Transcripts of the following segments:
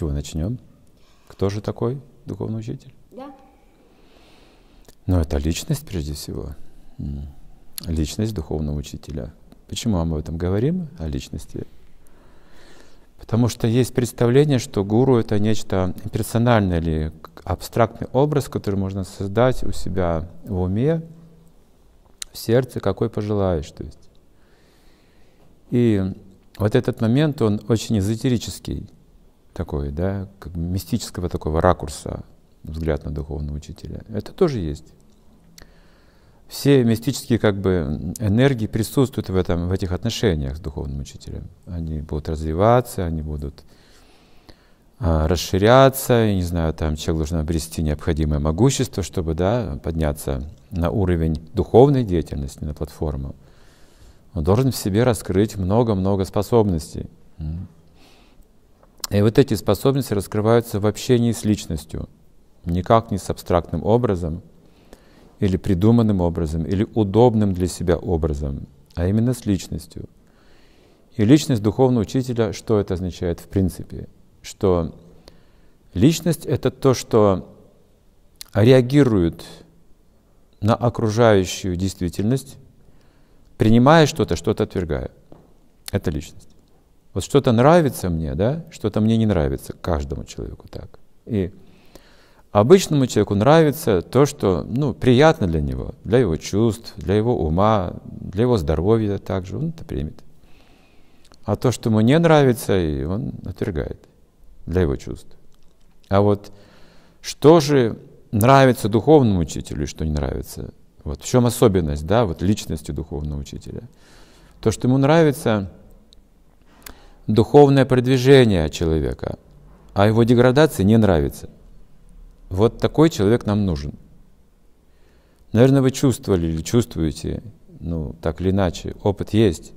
чего начнем? Кто же такой духовный учитель? Да. Ну, это личность прежде всего. Личность духовного учителя. Почему мы об этом говорим, о личности? Потому что есть представление, что гуру это нечто персональное или абстрактный образ, который можно создать у себя в уме, в сердце, какой пожелаешь. То есть. И вот этот момент, он очень эзотерический такой, да, как мистического такого ракурса взгляд на духовного учителя. Это тоже есть. Все мистические как бы энергии присутствуют в, этом, в этих отношениях с духовным учителем. Они будут развиваться, они будут а, расширяться, я не знаю, там человек должен обрести необходимое могущество, чтобы да, подняться на уровень духовной деятельности, на платформу. Он должен в себе раскрыть много-много способностей. И вот эти способности раскрываются в общении с личностью, никак не с абстрактным образом, или придуманным образом, или удобным для себя образом, а именно с личностью. И личность духовного учителя, что это означает в принципе? Что личность — это то, что реагирует на окружающую действительность, принимая что-то, что-то отвергая. Это личность. Вот что-то нравится мне, да, что-то мне не нравится, каждому человеку так. И обычному человеку нравится то, что ну, приятно для него, для его чувств, для его ума, для его здоровья также, он это примет. А то, что ему не нравится, и он отвергает для его чувств. А вот что же нравится духовному учителю что не нравится? Вот в чем особенность, да, вот личности духовного учителя? То, что ему нравится духовное продвижение человека, а его деградация не нравится. Вот такой человек нам нужен. Наверное, вы чувствовали или чувствуете, ну, так или иначе, опыт есть,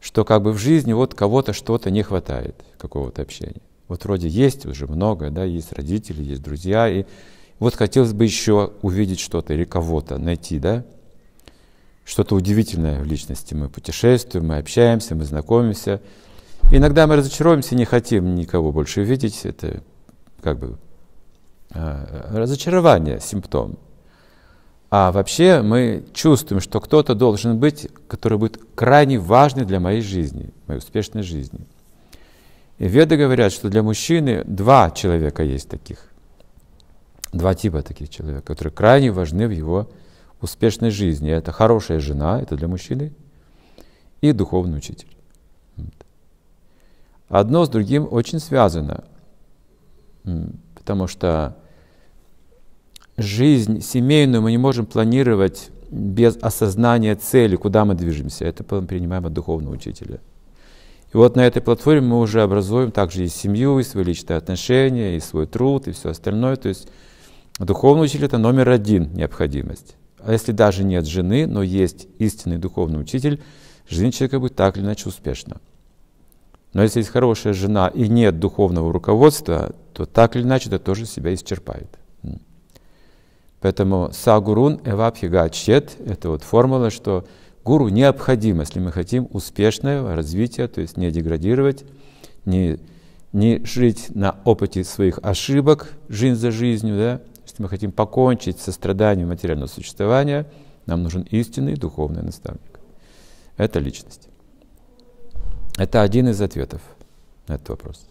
что как бы в жизни вот кого-то что-то не хватает, какого-то общения. Вот вроде есть уже много, да, есть родители, есть друзья, и вот хотелось бы еще увидеть что-то или кого-то найти, да, что-то удивительное в личности. Мы путешествуем, мы общаемся, мы знакомимся, Иногда мы разочаровываемся, не хотим никого больше видеть. Это как бы э, разочарование, симптом. А вообще мы чувствуем, что кто-то должен быть, который будет крайне важный для моей жизни, моей успешной жизни. И веды говорят, что для мужчины два человека есть таких. Два типа таких человек, которые крайне важны в его успешной жизни. Это хорошая жена, это для мужчины, и духовный учитель. Одно с другим очень связано, потому что жизнь семейную мы не можем планировать без осознания цели, куда мы движемся. Это мы принимаем от духовного учителя. И вот на этой платформе мы уже образуем также и семью, и свои личные отношения, и свой труд, и все остальное. То есть духовный учитель – это номер один необходимость. А если даже нет жены, но есть истинный духовный учитель, жизнь человека будет так или иначе успешна. Но если есть хорошая жена и нет духовного руководства, то так или иначе это тоже себя исчерпает. Поэтому сагурун эвапхига чет – это вот формула, что гуру необходимо, если мы хотим успешного развития, то есть не деградировать, не, не жить на опыте своих ошибок, жизнь за жизнью, да? если мы хотим покончить со страданием материального существования, нам нужен истинный духовный наставник. Это личность. Это один из ответов на этот вопрос.